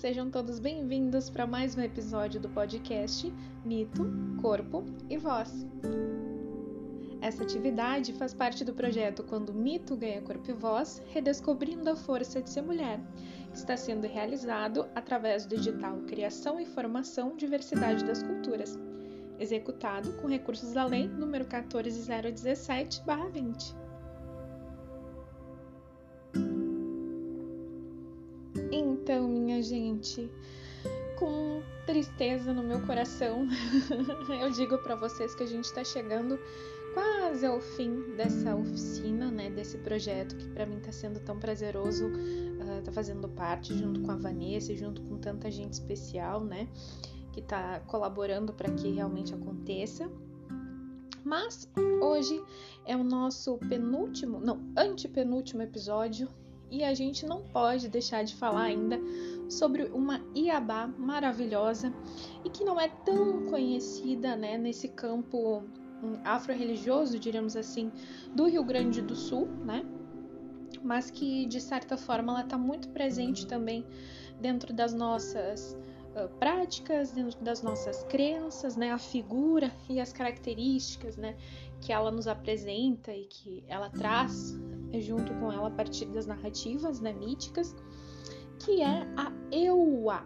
sejam todos bem-vindos para mais um episódio do podcast Mito, Corpo e Voz. Essa atividade faz parte do projeto Quando Mito Ganha Corpo e Voz, redescobrindo a força de ser mulher, que está sendo realizado através do digital Criação e Formação Diversidade das Culturas, executado com recursos da Lei nº 14017-20. Gente, com tristeza no meu coração, eu digo para vocês que a gente está chegando quase ao fim dessa oficina, né, desse projeto que para mim está sendo tão prazeroso, uh, tá fazendo parte junto com a Vanessa, junto com tanta gente especial, né, que está colaborando para que realmente aconteça. Mas hoje é o nosso penúltimo, não, antepenúltimo episódio e a gente não pode deixar de falar ainda sobre uma Iabá maravilhosa e que não é tão conhecida né, nesse campo hum, afro-religioso, diríamos assim, do Rio Grande do Sul, né? Mas que de certa forma ela está muito presente também dentro das nossas uh, práticas, dentro das nossas crenças, né? A figura e as características, né? Que ela nos apresenta e que ela traz junto com ela a partir das narrativas né, míticas, que é a Eua.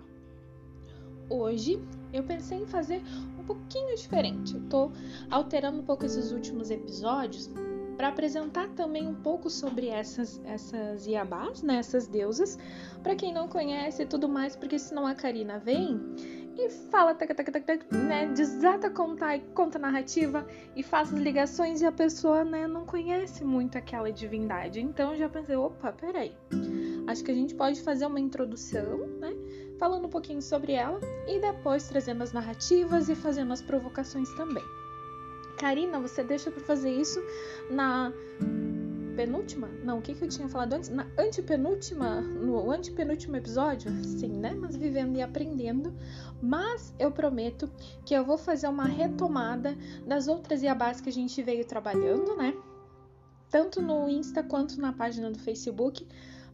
Hoje eu pensei em fazer um pouquinho diferente. Eu tô alterando um pouco esses últimos episódios para apresentar também um pouco sobre essas essas Iabás, né, essas deusas, para quem não conhece e tudo mais, porque senão a Karina vem e fala, tac, tac, tac, tac, né, desata contar, conta narrativa e faz as ligações e a pessoa, né, não conhece muito aquela divindade. Então já pensei, opa, peraí, acho que a gente pode fazer uma introdução, né, falando um pouquinho sobre ela e depois trazendo as narrativas e fazendo as provocações também. Karina, você deixa para fazer isso na penúltima? Não, o que, que eu tinha falado antes? Na antepenúltima, no antepenúltimo episódio? Sim, né? Mas vivendo e aprendendo. Mas eu prometo que eu vou fazer uma retomada das outras iabás que a gente veio trabalhando, né? Tanto no Insta quanto na página do Facebook,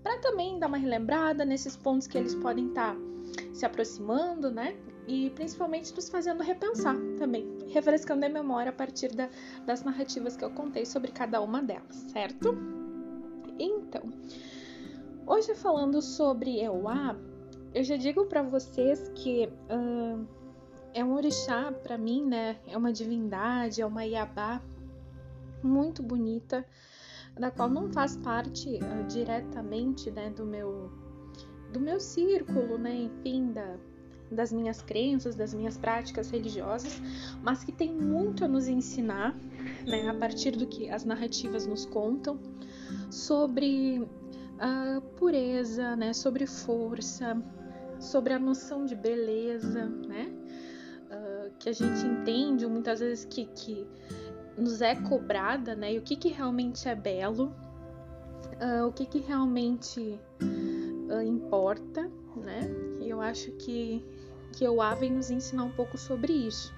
para também dar uma relembrada nesses pontos que eles podem estar tá se aproximando, né? E principalmente nos fazendo repensar também, refrescando a memória a partir da, das narrativas que eu contei sobre cada uma delas, certo? Então, hoje falando sobre Euá, eu já digo para vocês que uh, é um orixá para mim, né? É uma divindade, é uma Iabá muito bonita, da qual não faz parte uh, diretamente, né, do meu do meu círculo, né, enfim, da, das minhas crenças, das minhas práticas religiosas, mas que tem muito a nos ensinar, né, a partir do que as narrativas nos contam, sobre a pureza, né, sobre força, sobre a noção de beleza, né, uh, que a gente entende muitas vezes que, que nos é cobrada, né, e o que, que realmente é belo, uh, o que, que realmente uh, importa, né? Eu acho que, que o A vem nos ensinar um pouco sobre isso.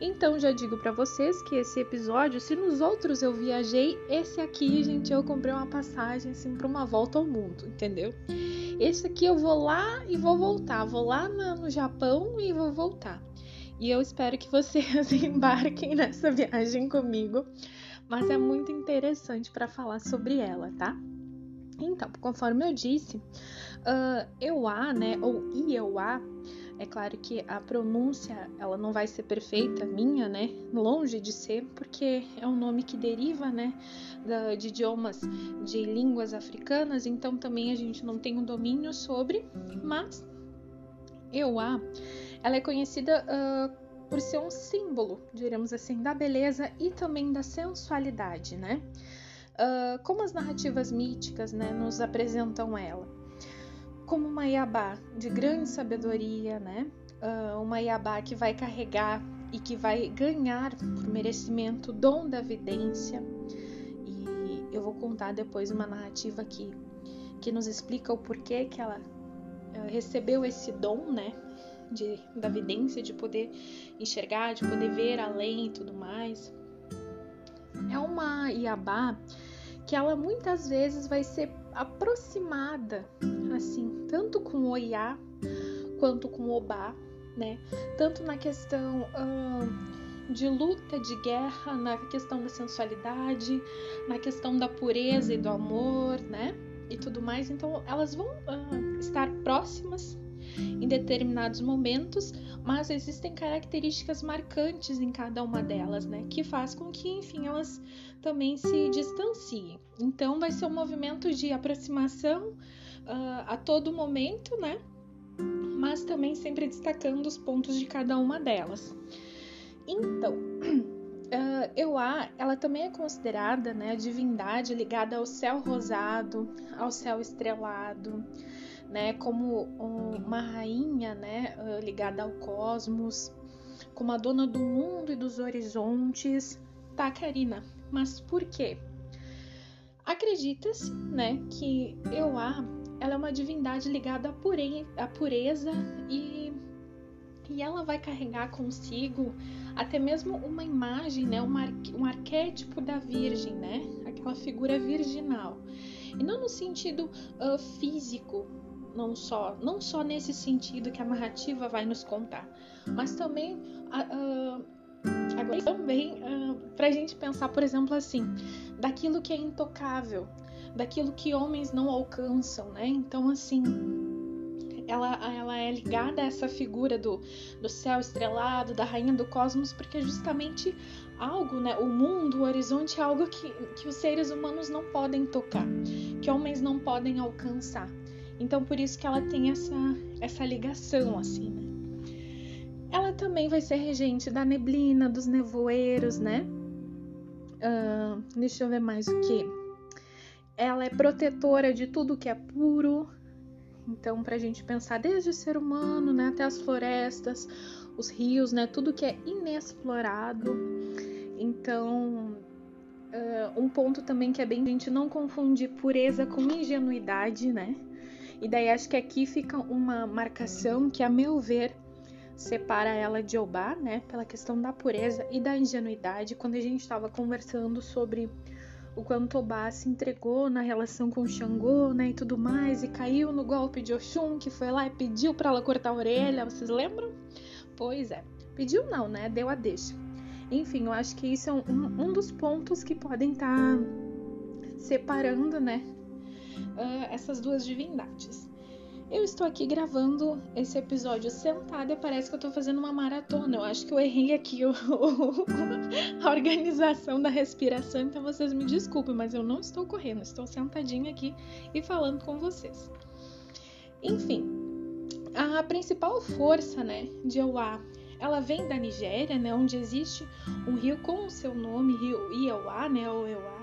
Então já digo para vocês que esse episódio, se nos outros eu viajei, esse aqui, gente, eu comprei uma passagem assim para uma volta ao mundo, entendeu? Esse aqui eu vou lá e vou voltar, vou lá no Japão e vou voltar. E eu espero que vocês embarquem nessa viagem comigo, mas é muito interessante para falar sobre ela, tá? Então, conforme eu disse, uh, Euá, né, ou Ieuá, é claro que a pronúncia ela não vai ser perfeita, minha, né, longe de ser, porque é um nome que deriva, né, de idiomas de línguas africanas, então também a gente não tem um domínio sobre, mas Euá, ela é conhecida uh, por ser um símbolo, diríamos assim, da beleza e também da sensualidade, né? uh, como as narrativas míticas né, nos apresentam ela. Como uma Iabá de grande sabedoria, né? Uh, uma Iabá que vai carregar e que vai ganhar por merecimento o dom da vidência. E eu vou contar depois uma narrativa que, que nos explica o porquê que ela uh, recebeu esse dom, né? De, da vidência, de poder enxergar, de poder ver além e tudo mais. É uma Iabá que ela muitas vezes vai ser aproximada, assim, tanto com o Oiá quanto com Obá, né? Tanto na questão uh, de luta, de guerra, na questão da sensualidade, na questão da pureza e do amor, né? E tudo mais. Então, elas vão uh, estar próximas em determinados momentos, mas existem características marcantes em cada uma delas, né? Que faz com que, enfim, elas também se distanciem. Então, vai ser um movimento de aproximação uh, a todo momento, né? Mas também sempre destacando os pontos de cada uma delas. Então, uh, Euá, ela também é considerada né, a divindade ligada ao céu rosado, ao céu estrelado, né, como uma rainha né, uh, ligada ao cosmos, como a dona do mundo e dos horizontes. Tá, Karina, mas por quê? Acredita-se né, que Euá ela é uma divindade ligada à, pure à pureza e, e ela vai carregar consigo até mesmo uma imagem, né, um, ar, um arquétipo da Virgem, né, aquela figura virginal. E não no sentido uh, físico, não só, não só nesse sentido que a narrativa vai nos contar, mas também uh, agora também uh, para a gente pensar, por exemplo, assim, daquilo que é intocável, daquilo que homens não alcançam, né? Então, assim, ela, ela é ligada a essa figura do, do céu estrelado, da rainha do cosmos, porque justamente algo, né? O mundo, o horizonte é algo que, que os seres humanos não podem tocar, que homens não podem alcançar. Então, por isso que ela tem essa, essa ligação, assim, né? Ela também vai ser regente da neblina, dos nevoeiros, né? Uh, deixa eu ver mais o que ela é protetora de tudo que é puro. Então, para a gente pensar desde o ser humano, né, até as florestas, os rios, né, tudo que é inexplorado. Então, uh, um ponto também que é bem a gente não confundir pureza com ingenuidade, né? E daí acho que aqui fica uma marcação que, a meu ver, separa ela de Obá, né? Pela questão da pureza e da ingenuidade. Quando a gente estava conversando sobre o quanto Obá se entregou na relação com Xangô, né, e tudo mais, e caiu no golpe de Oxum, que foi lá e pediu para ela cortar a orelha, vocês lembram? Pois é, pediu não, né, deu a deixa. Enfim, eu acho que isso é um, um dos pontos que podem estar tá separando, né, uh, essas duas divindades. Eu estou aqui gravando esse episódio sentada e parece que eu estou fazendo uma maratona. Eu acho que eu errei aqui o, a organização da respiração, então vocês me desculpem, mas eu não estou correndo, estou sentadinha aqui e falando com vocês. Enfim, a principal força, né, de Oá, ela vem da Nigéria, né, onde existe um rio com o seu nome, Rio Ioá, né, ou Euá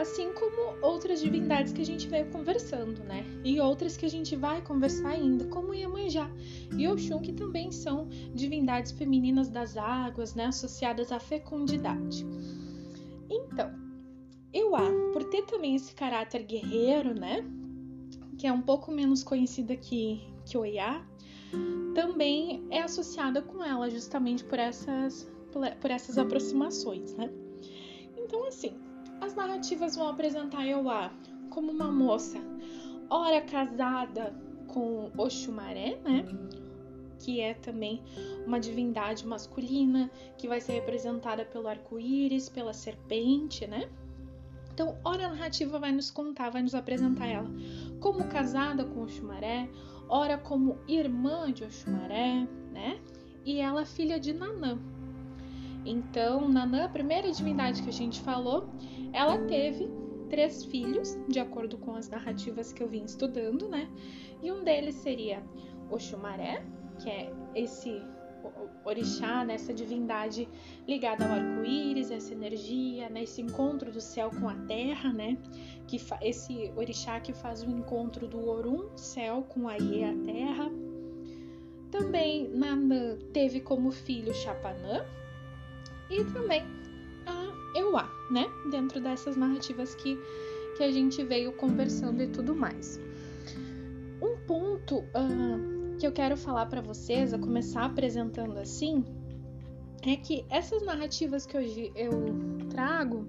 assim como outras divindades que a gente veio conversando, né? E outras que a gente vai conversar ainda, como Iemanjá e Oxum, que também são divindades femininas das águas, né? Associadas à fecundidade. Então, Euá, por ter também esse caráter guerreiro, né? Que é um pouco menos conhecida que, que Oiá, também é associada com ela, justamente por essas, por essas aproximações, né? Então, assim, as narrativas vão apresentar Euá como uma moça, ora casada com Oxumaré, né? Que é também uma divindade masculina que vai ser representada pelo arco-íris, pela serpente, né? Então, ora a narrativa vai nos contar, vai nos apresentar ela como casada com Oxumaré, ora como irmã de Oxumaré, né? E ela filha de Nanã, então, Nanã, a primeira divindade que a gente falou, ela teve três filhos, de acordo com as narrativas que eu vim estudando, né? E um deles seria Oxumaré, que é esse orixá, né? essa divindade ligada ao arco-íris, essa energia, né? esse encontro do céu com a terra, né? Que esse orixá que faz o encontro do Orum, céu, com a Ie, a terra. Também Nanã teve como filho Chapanã, e também a Euá, né? Dentro dessas narrativas que, que a gente veio conversando e tudo mais. Um ponto uh, que eu quero falar para vocês, a começar apresentando assim, é que essas narrativas que hoje eu trago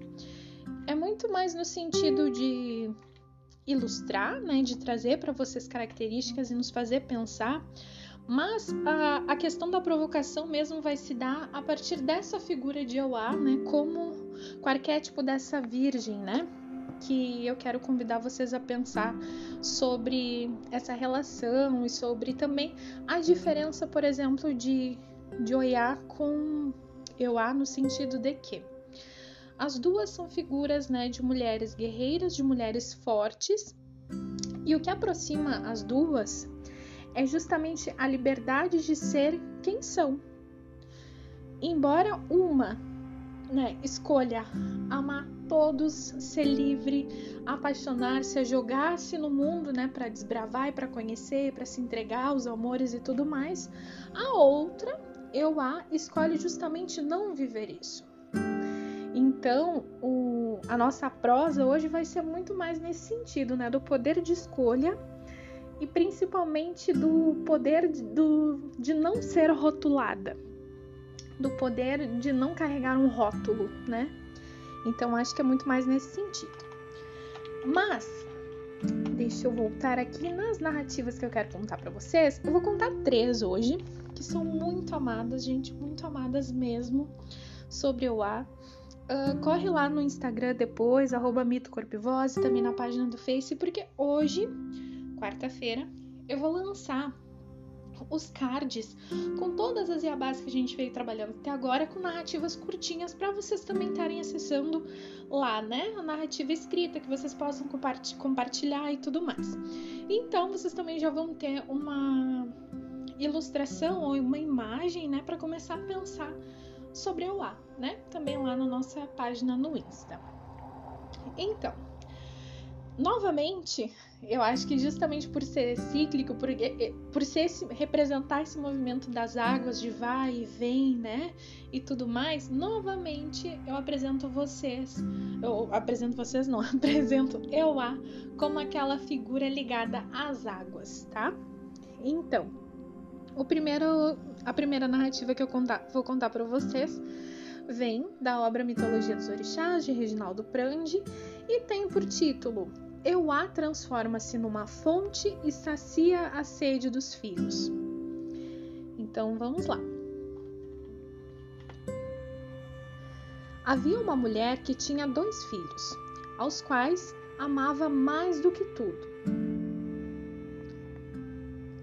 é muito mais no sentido de ilustrar, né, de trazer para vocês características e nos fazer pensar, mas a, a, questão da provocação mesmo vai se dar a partir dessa figura de Euá, né, como o arquétipo dessa virgem, né, que eu quero convidar vocês a pensar sobre essa relação e sobre também a diferença, por exemplo, de, de Oiá com Euá no sentido de que as duas são figuras né, de mulheres guerreiras, de mulheres fortes, e o que aproxima as duas é justamente a liberdade de ser quem são. Embora uma né, escolha amar todos, ser livre, apaixonar-se, jogar-se no mundo, né, para desbravar e para conhecer, para se entregar aos amores e tudo mais, a outra, eu a escolhe justamente não viver isso. Então, o, a nossa prosa hoje vai ser muito mais nesse sentido, né? Do poder de escolha e principalmente do poder de, do, de não ser rotulada, do poder de não carregar um rótulo, né? Então, acho que é muito mais nesse sentido. Mas, deixa eu voltar aqui nas narrativas que eu quero contar para vocês. Eu vou contar três hoje, que são muito amadas, gente, muito amadas mesmo, sobre o ar Uh, corre lá no Instagram depois, arroba também na página do Face, porque hoje, quarta-feira, eu vou lançar os cards com todas as iabás que a gente veio trabalhando até agora, com narrativas curtinhas para vocês também estarem acessando lá, né? A narrativa escrita que vocês possam compartilhar e tudo mais. Então, vocês também já vão ter uma ilustração ou uma imagem, né, para começar a pensar sobre o lá, né? Também lá na nossa página no Insta. Então, novamente, eu acho que justamente por ser cíclico, por, por ser esse, representar esse movimento das águas de vai e vem, né? E tudo mais, novamente eu apresento vocês, eu apresento vocês não, apresento eu a como aquela figura ligada às águas, tá? Então, o primeiro, a primeira narrativa que eu contar, vou contar para vocês vem da obra Mitologia dos Orixás, de Reginaldo Prandi, e tem por título Euá transforma-se numa fonte e sacia a sede dos filhos. Então vamos lá. Havia uma mulher que tinha dois filhos, aos quais amava mais do que tudo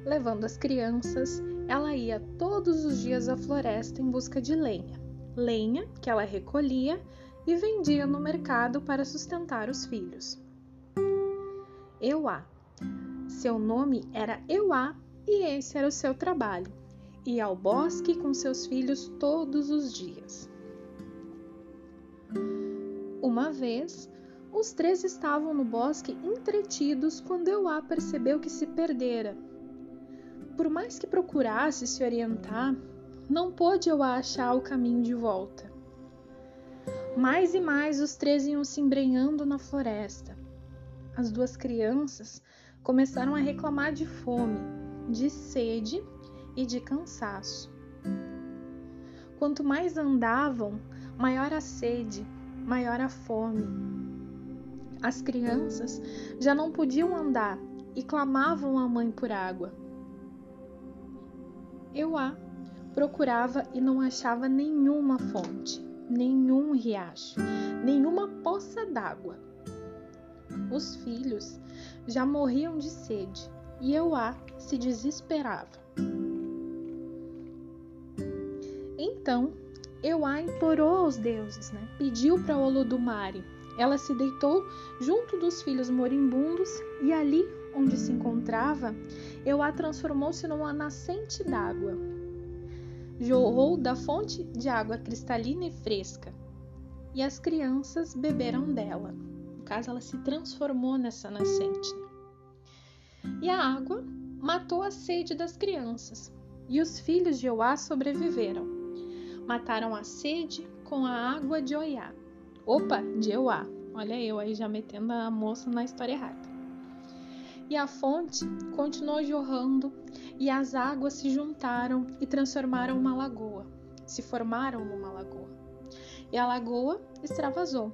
levando as crianças, ela ia todos os dias à floresta em busca de lenha. Lenha que ela recolhia e vendia no mercado para sustentar os filhos. Euá. Seu nome era Euá e esse era o seu trabalho. Ia ao bosque com seus filhos todos os dias. Uma vez, os três estavam no bosque entretidos quando Euá percebeu que se perdera por mais que procurasse se orientar, não pôde eu achar o caminho de volta. Mais e mais os três iam se embrenhando na floresta. As duas crianças começaram a reclamar de fome, de sede e de cansaço. Quanto mais andavam, maior a sede, maior a fome. As crianças já não podiam andar e clamavam à mãe por água. Eu a procurava e não achava nenhuma fonte, nenhum riacho, nenhuma poça d'água. Os filhos já morriam de sede e eu a se desesperava. Então, Euá implorou aos deuses, né? pediu para Olodumare. Ela se deitou junto dos filhos moribundos e ali onde se encontrava, Euá transformou-se numa nascente d'água. Jorrou da fonte de água cristalina e fresca, e as crianças beberam dela. Caso, ela se transformou nessa nascente. E a água matou a sede das crianças, e os filhos de Euá sobreviveram. Mataram a sede com a água de Oiá. Opa, de Euá. Olha eu aí já metendo a moça na história errada. E a fonte continuou jorrando, e as águas se juntaram e transformaram uma lagoa, se formaram numa lagoa. E a lagoa extravasou,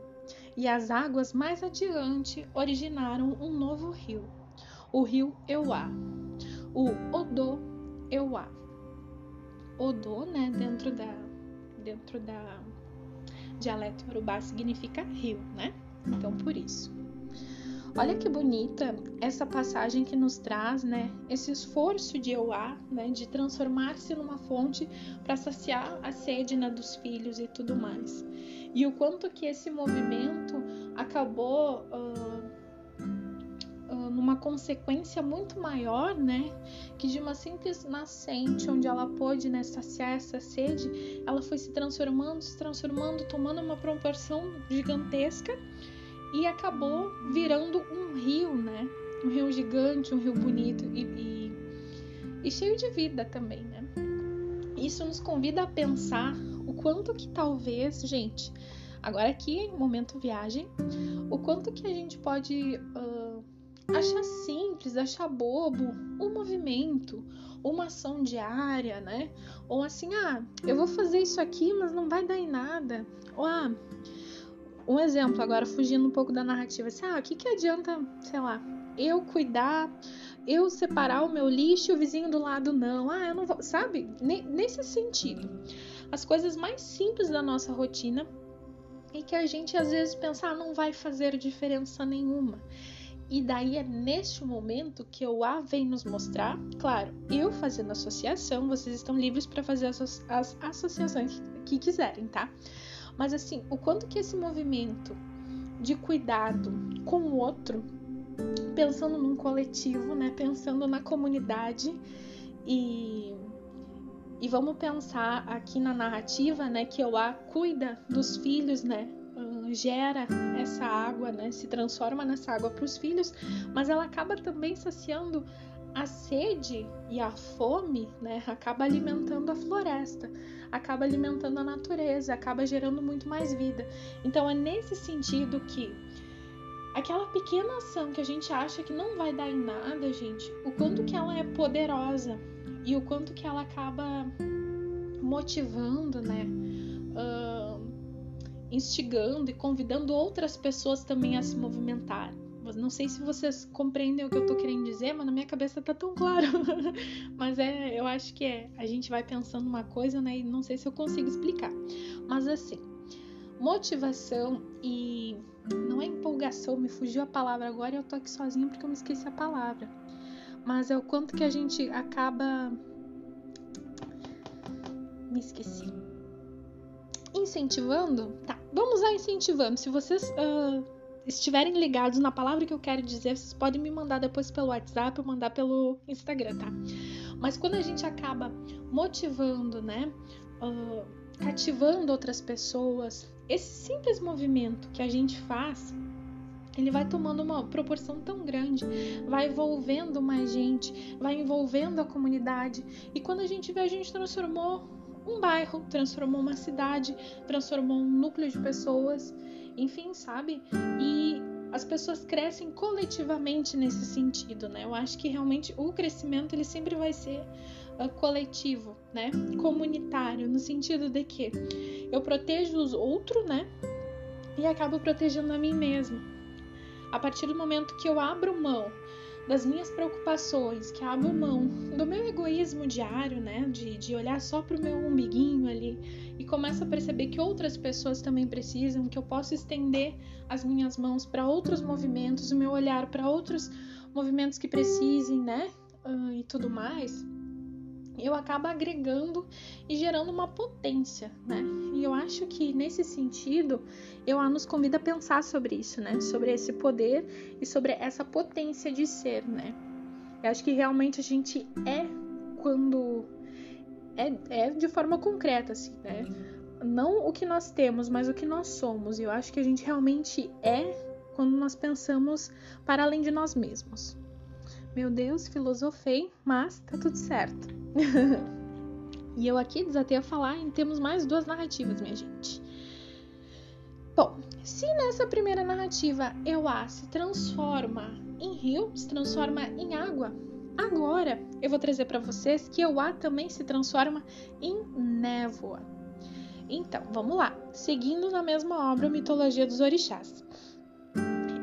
e as águas mais adiante originaram um novo rio, o rio Euá, o Odô Euá. Odô, né, dentro da dentro da dialeto urubá significa rio, né? Então por isso. Olha que bonita essa passagem que nos traz, né, esse esforço de Euá, né, de transformar-se numa fonte para saciar a sede né, dos filhos e tudo mais. E o quanto que esse movimento acabou uh, uh, numa consequência muito maior, né, que de uma simples nascente onde ela pôde né, saciar essa sede, ela foi se transformando, se transformando, tomando uma proporção gigantesca e acabou virando um rio, né? Um rio gigante, um rio bonito e, e, e cheio de vida também, né? Isso nos convida a pensar o quanto que talvez, gente, agora aqui, momento viagem, o quanto que a gente pode uh, achar simples, achar bobo um movimento, uma ação diária, né? Ou assim, ah, eu vou fazer isso aqui, mas não vai dar em nada. Ou ah, um exemplo, agora fugindo um pouco da narrativa, assim, ah, o que, que adianta, sei lá, eu cuidar, eu separar o meu lixo e o vizinho do lado não, ah, eu não vou, sabe? Nesse sentido, as coisas mais simples da nossa rotina e que a gente às vezes pensa, ah, não vai fazer diferença nenhuma. E daí é neste momento que o A vem nos mostrar, claro, eu fazendo associação, vocês estão livres para fazer as, as associações que quiserem, tá? Mas assim, o quanto que esse movimento de cuidado com o outro, pensando num coletivo, né, pensando na comunidade e e vamos pensar aqui na narrativa, né, que Euá cuida dos filhos, né, gera essa água, né, se transforma nessa água para os filhos, mas ela acaba também saciando a sede e a fome, né, acaba alimentando a floresta acaba alimentando a natureza, acaba gerando muito mais vida. Então é nesse sentido que aquela pequena ação que a gente acha que não vai dar em nada, gente, o quanto que ela é poderosa e o quanto que ela acaba motivando, né? Uh, instigando e convidando outras pessoas também a se movimentar. Não sei se vocês compreendem o que eu tô querendo dizer, mas na minha cabeça tá tão claro. mas é, eu acho que é. A gente vai pensando uma coisa, né? E não sei se eu consigo explicar. Mas assim, motivação e não é empolgação, me fugiu a palavra agora e eu tô aqui sozinha porque eu me esqueci a palavra. Mas é o quanto que a gente acaba. Me esqueci. Incentivando? Tá, vamos lá incentivando. Se vocês. Uh estiverem ligados na palavra que eu quero dizer, vocês podem me mandar depois pelo WhatsApp ou mandar pelo Instagram, tá? Mas quando a gente acaba motivando, né? Uh, cativando outras pessoas, esse simples movimento que a gente faz, ele vai tomando uma proporção tão grande, vai envolvendo mais gente, vai envolvendo a comunidade. E quando a gente vê, a gente transformou um bairro, transformou uma cidade, transformou um núcleo de pessoas enfim, sabe? E as pessoas crescem coletivamente nesse sentido, né? Eu acho que realmente o crescimento ele sempre vai ser uh, coletivo, né? Comunitário, no sentido de que eu protejo os outros, né? E acabo protegendo a mim mesmo. A partir do momento que eu abro mão das minhas preocupações, que abro mão do meu egoísmo diário, né? De, de olhar só pro meu umbiguinho ali e começo a perceber que outras pessoas também precisam, que eu posso estender as minhas mãos para outros movimentos, o meu olhar para outros movimentos que precisem, né? Uh, e tudo mais eu acabo agregando e gerando uma potência, né? E eu acho que nesse sentido, eu a nos convida a pensar sobre isso, né? Sobre esse poder e sobre essa potência de ser, né? Eu acho que realmente a gente é quando é, é de forma concreta, assim, né? Não o que nós temos, mas o que nós somos. E eu acho que a gente realmente é quando nós pensamos para além de nós mesmos. Meu Deus, filosofei, mas tá tudo certo. e eu aqui desatei a falar em temos mais duas narrativas, minha gente. Bom, se nessa primeira narrativa Euá se transforma em rio, se transforma em água, agora eu vou trazer para vocês que Euá também se transforma em névoa. Então, vamos lá. Seguindo na mesma obra Mitologia dos Orixás.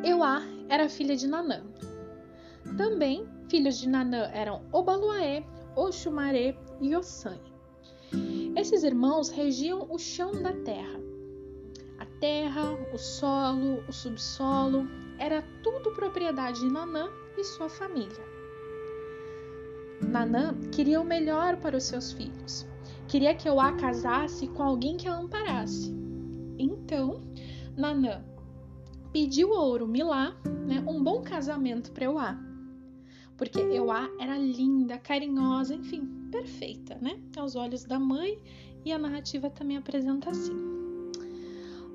Euá era filha de Nanã. Também filhos de Nanã eram Obaluaê, Oxumaré e Ossanhe. Esses irmãos regiam o chão da terra. A terra, o solo, o subsolo, era tudo propriedade de Nanã e sua família. Nanã queria o melhor para os seus filhos. Queria que Euá casasse com alguém que a amparasse. Então, Nanã pediu a Orumilá né, um bom casamento para Euá. Porque Euá era linda, carinhosa, enfim, perfeita, né? Aos olhos da mãe, e a narrativa também apresenta assim.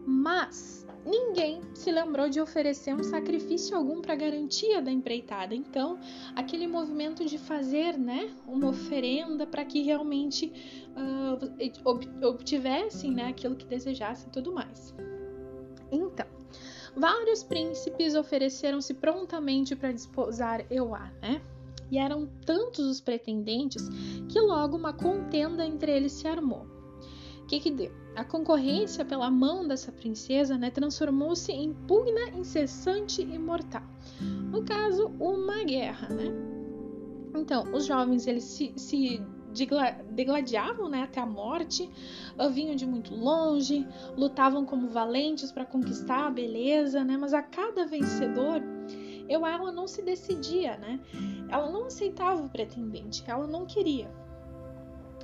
Mas ninguém se lembrou de oferecer um sacrifício algum para garantia da empreitada. Então, aquele movimento de fazer, né, uma oferenda para que realmente uh, obtivessem, né, aquilo que desejassem e tudo mais. Então, vários príncipes ofereceram-se prontamente para desposar Euá, né? E eram tantos os pretendentes que logo uma contenda entre eles se armou. O que que deu? A concorrência pela mão dessa princesa né, transformou-se em pugna incessante e mortal. No caso, uma guerra, né? Então, os jovens eles se, se degladiavam né, até a morte, vinham de muito longe, lutavam como valentes para conquistar a beleza, né? Mas a cada vencedor, eu ela não se decidia, né? Ela não aceitava o pretendente, ela não queria.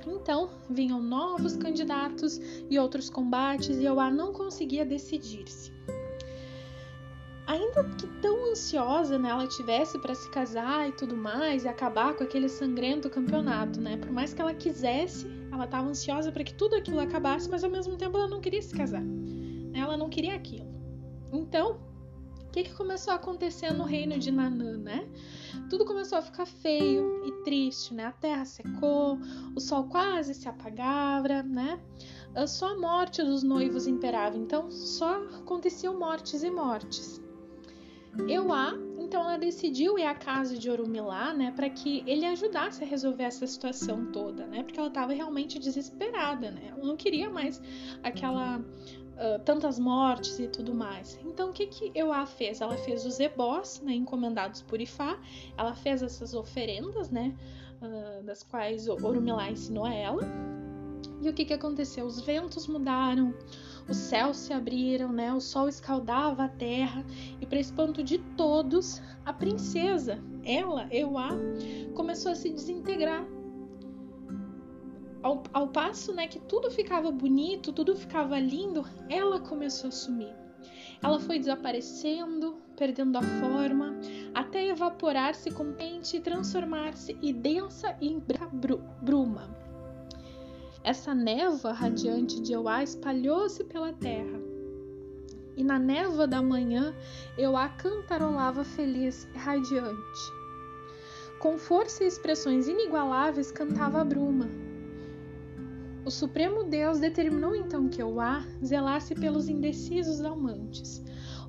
Então vinham novos candidatos e outros combates e Euá não conseguia decidir-se. Ainda que tão ansiosa né, ela tivesse para se casar e tudo mais e acabar com aquele sangrento campeonato, né? Por mais que ela quisesse, ela estava ansiosa para que tudo aquilo acabasse, mas ao mesmo tempo ela não queria se casar. Ela não queria aquilo. Então, o que, que começou a acontecer no reino de Nanã, né? Tudo começou a ficar feio e triste, né? A terra secou, o sol quase se apagava, né? Só a morte dos noivos imperava, então só aconteciam mortes e mortes. Euá, então ela decidiu ir à casa de Orumilá, né, para que ele ajudasse a resolver essa situação toda, né, porque ela estava realmente desesperada, né, ela não queria mais aquela uh, tantas mortes e tudo mais. Então, o que que Euá fez? Ela fez os ebós, né, encomendados por Ifá, ela fez essas oferendas, né, uh, das quais Orumilá ensinou a ela. E o que que aconteceu? Os ventos mudaram, os céus se abriram, né? O sol escaldava a terra e para espanto de todos, a princesa, ela, Euá, começou a se desintegrar ao, ao passo né, que tudo ficava bonito, tudo ficava lindo, ela começou a sumir. Ela foi desaparecendo, perdendo a forma, até evaporar-se com pente e transformar-se em densa e bru bruma. Essa névoa radiante de Euá espalhou-se pela terra. E na névoa da manhã, Euá cantarolava feliz e radiante. Com força e expressões inigualáveis cantava a bruma, o Supremo Deus determinou então que Euá zelasse pelos indecisos amantes,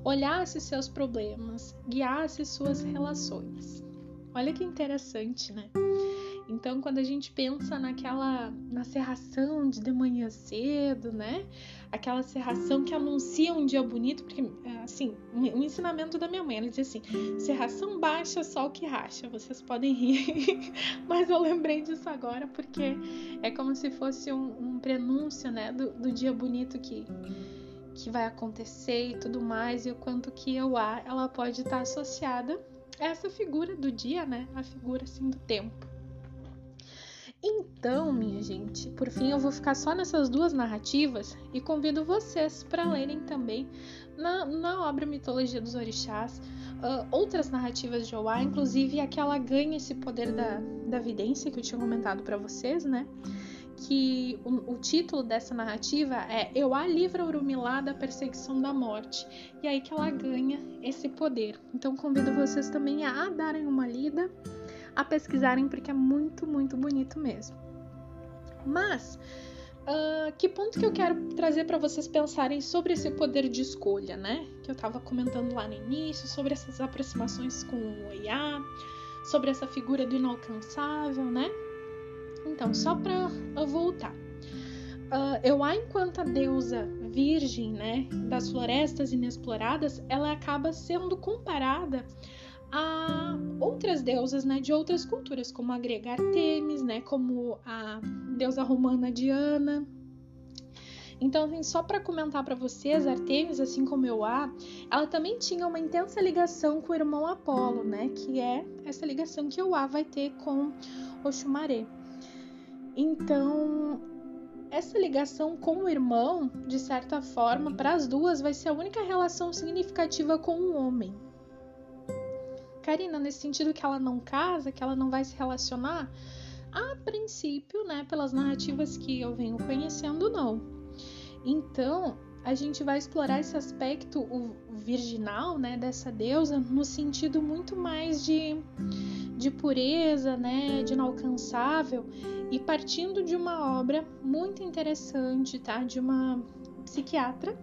olhasse seus problemas, guiasse suas relações. Olha que interessante, né? Então, quando a gente pensa naquela na serração de de manhã cedo, né? Aquela serração que anuncia um dia bonito, porque assim, um ensinamento da minha mãe, ela dizia assim: serração baixa, sol que racha. Vocês podem rir, mas eu lembrei disso agora porque é como se fosse um, um prenúncio, né, do, do dia bonito que que vai acontecer e tudo mais, e o quanto que eu há, ela pode estar associada a essa figura do dia, né? A figura assim do tempo. Então, minha gente, por fim eu vou ficar só nessas duas narrativas e convido vocês para lerem também na, na obra Mitologia dos Orixás uh, outras narrativas de Oá, inclusive aquela ganha esse poder da, da vidência que eu tinha comentado para vocês, né? Que o, o, título dessa narrativa é Euá livra Urumilá da perseguição da morte. E aí que ela ganha esse poder. Então convido vocês também a darem uma lida a pesquisarem porque é muito, muito bonito mesmo. Mas uh, que ponto que eu quero trazer para vocês pensarem sobre esse poder de escolha, né? Que eu estava comentando lá no início, sobre essas aproximações com o IA, sobre essa figura do inalcançável, né? Então, só para voltar. uh, Euá, enquanto a deusa virgem, né, das florestas inexploradas, ela acaba sendo comparada a outras deusas, né, de outras culturas, como a grega Artemis, né, como a deusa romana Diana. Então, assim, só para comentar para vocês, Artemis, assim como Euá, ela também tinha uma intensa ligação com o irmão Apolo, né, que é essa ligação que Euá vai ter com Oxumaré. Então, essa ligação com o irmão, de certa forma, para as duas vai ser a única relação significativa com o homem. Karina, nesse sentido que ela não casa, que ela não vai se relacionar, a princípio, né, pelas narrativas que eu venho conhecendo, não. Então, a gente vai explorar esse aspecto virginal, né, dessa deusa no sentido muito mais de, de pureza, né, de inalcançável e partindo de uma obra muito interessante, tá? De uma psiquiatra,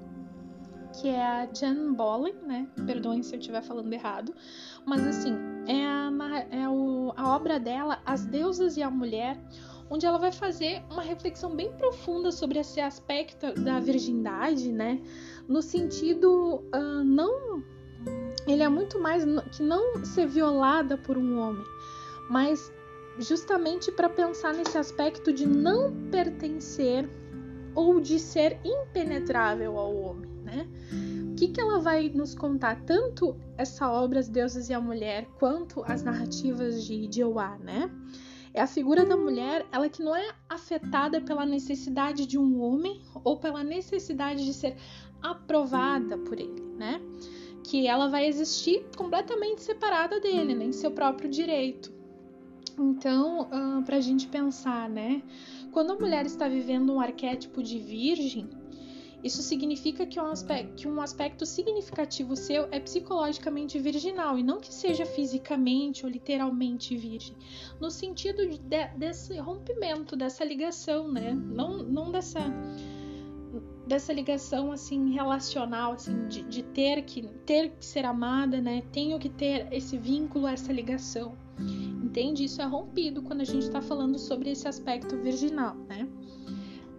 que é a Jan Bollen, né? Perdoem se eu estiver falando errado, mas assim, é, a, é o, a obra dela, As Deusas e a Mulher, onde ela vai fazer uma reflexão bem profunda sobre esse aspecto da virgindade, né? No sentido uh, não. Ele é muito mais que não ser violada por um homem, mas justamente para pensar nesse aspecto de não pertencer ou de ser impenetrável ao homem, né? O que, que ela vai nos contar? Tanto essa obra As Deusas e a Mulher, quanto as narrativas de, Euá, né? É a figura da mulher, ela que não é afetada pela necessidade de um homem ou pela necessidade de ser aprovada por ele, né? Que ela vai existir completamente separada dele, né? em seu próprio direito. Então, uh, para a gente pensar, né? Quando a mulher está vivendo um arquétipo de virgem, isso significa que um, aspecto, que um aspecto significativo seu é psicologicamente virginal e não que seja fisicamente ou literalmente virgem, no sentido de, de, desse rompimento, dessa ligação, né? Não, não dessa dessa ligação assim relacional assim de, de ter que ter que ser amada né tenho que ter esse vínculo essa ligação entende? Isso é rompido quando a gente está falando sobre esse aspecto virginal, né?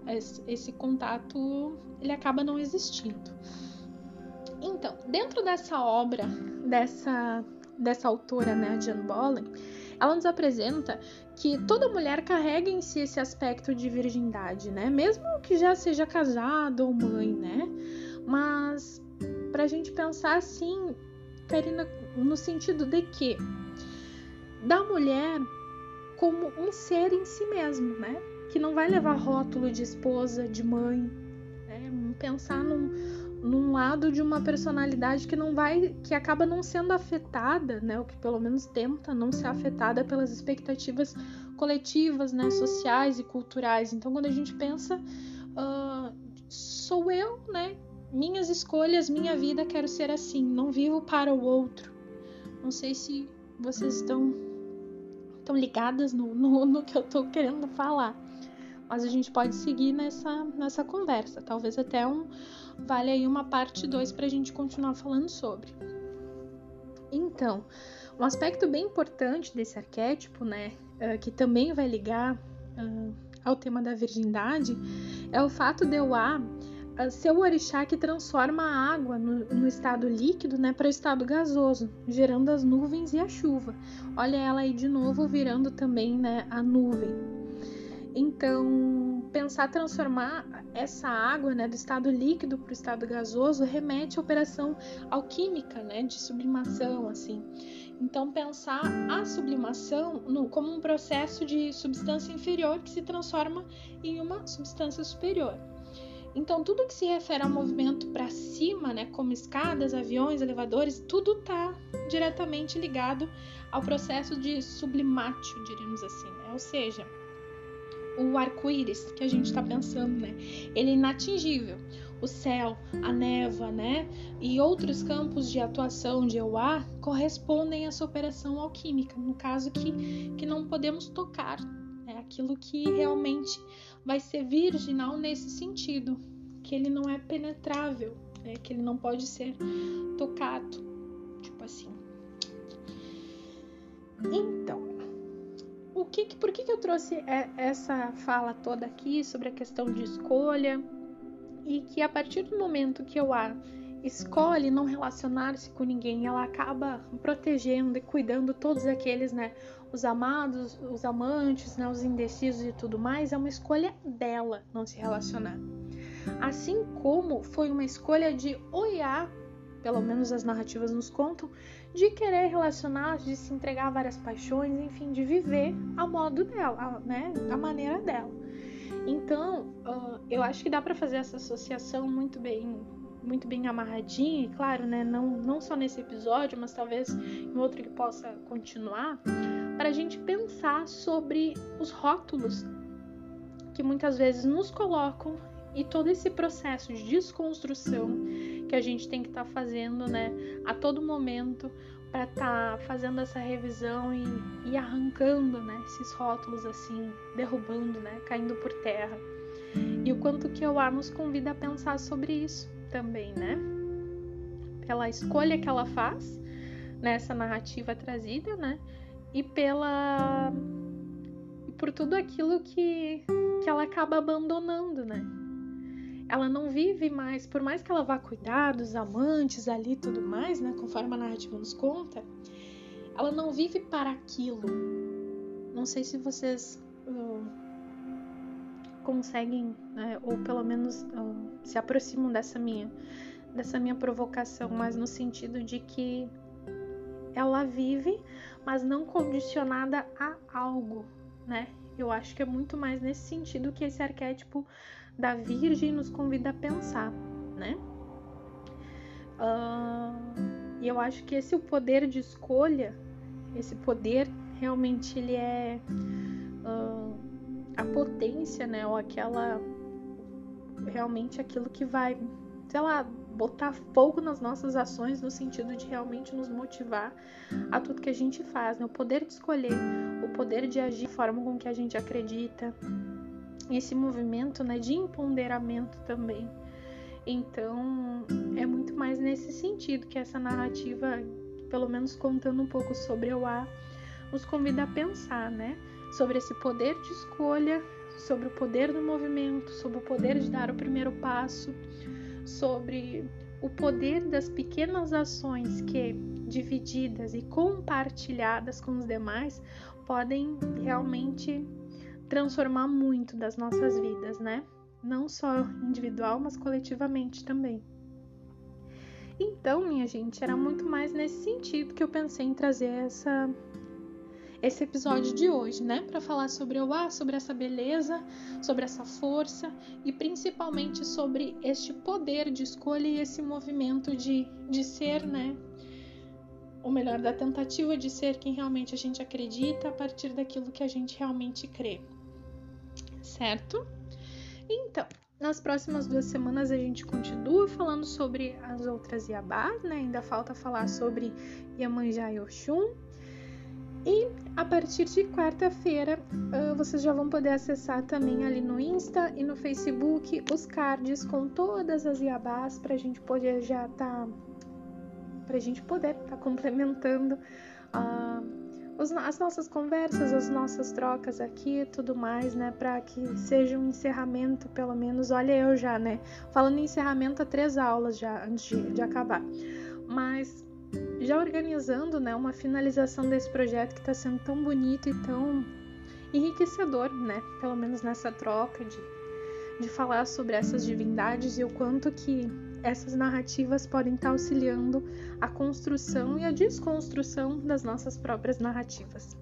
Esse, esse contato ele acaba não existindo. Então, dentro dessa obra dessa dessa autora, né, Jan Bollen, ela nos apresenta que toda mulher carrega em si esse aspecto de virgindade, né? Mesmo que já seja casada ou mãe, né? Mas pra gente pensar assim, Karina, no sentido de que da mulher como um ser em si mesmo, né? Que não vai levar rótulo de esposa, de mãe? Pensar num, num lado de uma personalidade que não vai, que acaba não sendo afetada, né? O que pelo menos tenta não ser afetada pelas expectativas coletivas, né? Sociais e culturais. Então, quando a gente pensa, uh, sou eu, né? Minhas escolhas, minha vida, quero ser assim. Não vivo para o outro. Não sei se vocês estão estão ligadas no, no, no, que eu tô querendo falar. Mas a gente pode seguir nessa, nessa conversa. Talvez até um vale aí uma parte 2 para a gente continuar falando sobre. Então, um aspecto bem importante desse arquétipo, né, uh, que também vai ligar uh, ao tema da virgindade, é o fato de Euá ser o orixá que transforma a água no, no estado líquido né, para o estado gasoso, gerando as nuvens e a chuva. Olha ela aí de novo virando também né, a nuvem. Então, pensar transformar essa água né, do estado líquido para o estado gasoso remete à operação alquímica, né, de sublimação, assim. Então, pensar a sublimação no, como um processo de substância inferior que se transforma em uma substância superior. Então, tudo que se refere ao movimento para cima, né, como escadas, aviões, elevadores, tudo está diretamente ligado ao processo de sublimácio, diríamos assim. Né? Ou seja, o arco-íris que a gente está pensando, né? Ele é inatingível. O céu, a névoa, né? E outros campos de atuação de EUA correspondem a essa operação alquímica, no caso que, que não podemos tocar, é aquilo que realmente vai ser virginal nesse sentido, que ele não é penetrável, né? que ele não pode ser tocado, tipo assim. Então, o que, que por que, que eu trouxe essa fala toda aqui sobre a questão de escolha? E que a partir do momento que eu a escolhe não relacionar-se com ninguém, ela acaba protegendo e cuidando todos aqueles, né, os amados, os amantes, né, os indecisos e tudo mais, é uma escolha dela não se relacionar. Assim como foi uma escolha de Oiá, pelo menos as narrativas nos contam, de querer relacionar, de se entregar a várias paixões, enfim, de viver a modo dela, né, a maneira dela. Então, uh, eu acho que dá para fazer essa associação muito bem muito bem amarradinha, e claro, né, não, não só nesse episódio, mas talvez em outro que possa continuar, para a gente pensar sobre os rótulos que muitas vezes nos colocam e todo esse processo de desconstrução que a gente tem que estar tá fazendo, né, a todo momento para estar tá fazendo essa revisão e, e arrancando, né, esses rótulos assim, derrubando, né, caindo por terra. E o quanto que o A nos convida a pensar sobre isso também, né? Pela escolha que ela faz nessa narrativa trazida, né? E pela por tudo aquilo que que ela acaba abandonando, né? Ela não vive mais, por mais que ela vá cuidar dos amantes ali e tudo mais, né? Conforme a narrativa nos conta, ela não vive para aquilo. Não sei se vocês uh, conseguem, né, ou pelo menos uh, se aproximam dessa minha, dessa minha provocação, mas no sentido de que ela vive, mas não condicionada a algo, né? Eu acho que é muito mais nesse sentido que esse arquétipo da Virgem nos convida a pensar, né? Uh, e eu acho que esse o poder de escolha, esse poder realmente ele é uh, a potência, né? Ou aquela realmente aquilo que vai, sei lá, botar fogo nas nossas ações no sentido de realmente nos motivar a tudo que a gente faz, né? O poder de escolher, o poder de agir da forma com que a gente acredita, esse movimento, né, de empoderamento também. Então, é muito mais nesse sentido que essa narrativa, pelo menos contando um pouco sobre o A, nos convida a pensar, né? Sobre esse poder de escolha, sobre o poder do movimento, sobre o poder de dar o primeiro passo, sobre o poder das pequenas ações que, divididas e compartilhadas com os demais, podem realmente transformar muito das nossas vidas, né? Não só individual, mas coletivamente também. Então, minha gente, era muito mais nesse sentido que eu pensei em trazer essa esse episódio de hoje, né? Para falar sobre o ar, sobre essa beleza, sobre essa força e principalmente sobre este poder de escolha e esse movimento de, de ser, né? Ou melhor, da tentativa de ser quem realmente a gente acredita a partir daquilo que a gente realmente crê. Certo? Então, nas próximas duas semanas a gente continua falando sobre as outras Iabás, né? Ainda falta falar sobre Iemanjá e Oxum. E a partir de quarta-feira, uh, vocês já vão poder acessar também ali no Insta e no Facebook os cards com todas as iabás para a gente poder já tá para a gente poder estar tá complementando uh, as nossas conversas, as nossas trocas aqui, tudo mais, né? Para que seja um encerramento, pelo menos. Olha eu já, né? Falando em encerramento, há três aulas já antes de, de acabar. Mas já organizando né, uma finalização desse projeto que está sendo tão bonito e tão enriquecedor, né? Pelo menos nessa troca de, de falar sobre essas divindades e o quanto que essas narrativas podem estar auxiliando a construção e a desconstrução das nossas próprias narrativas.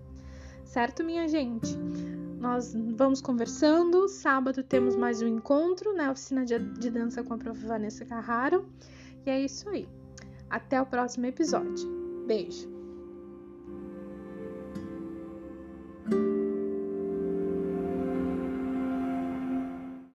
Certo, minha gente? Nós vamos conversando. Sábado temos mais um encontro na né? oficina de dança com a prof. Vanessa Carraro. E é isso aí. Até o próximo episódio. Beijo!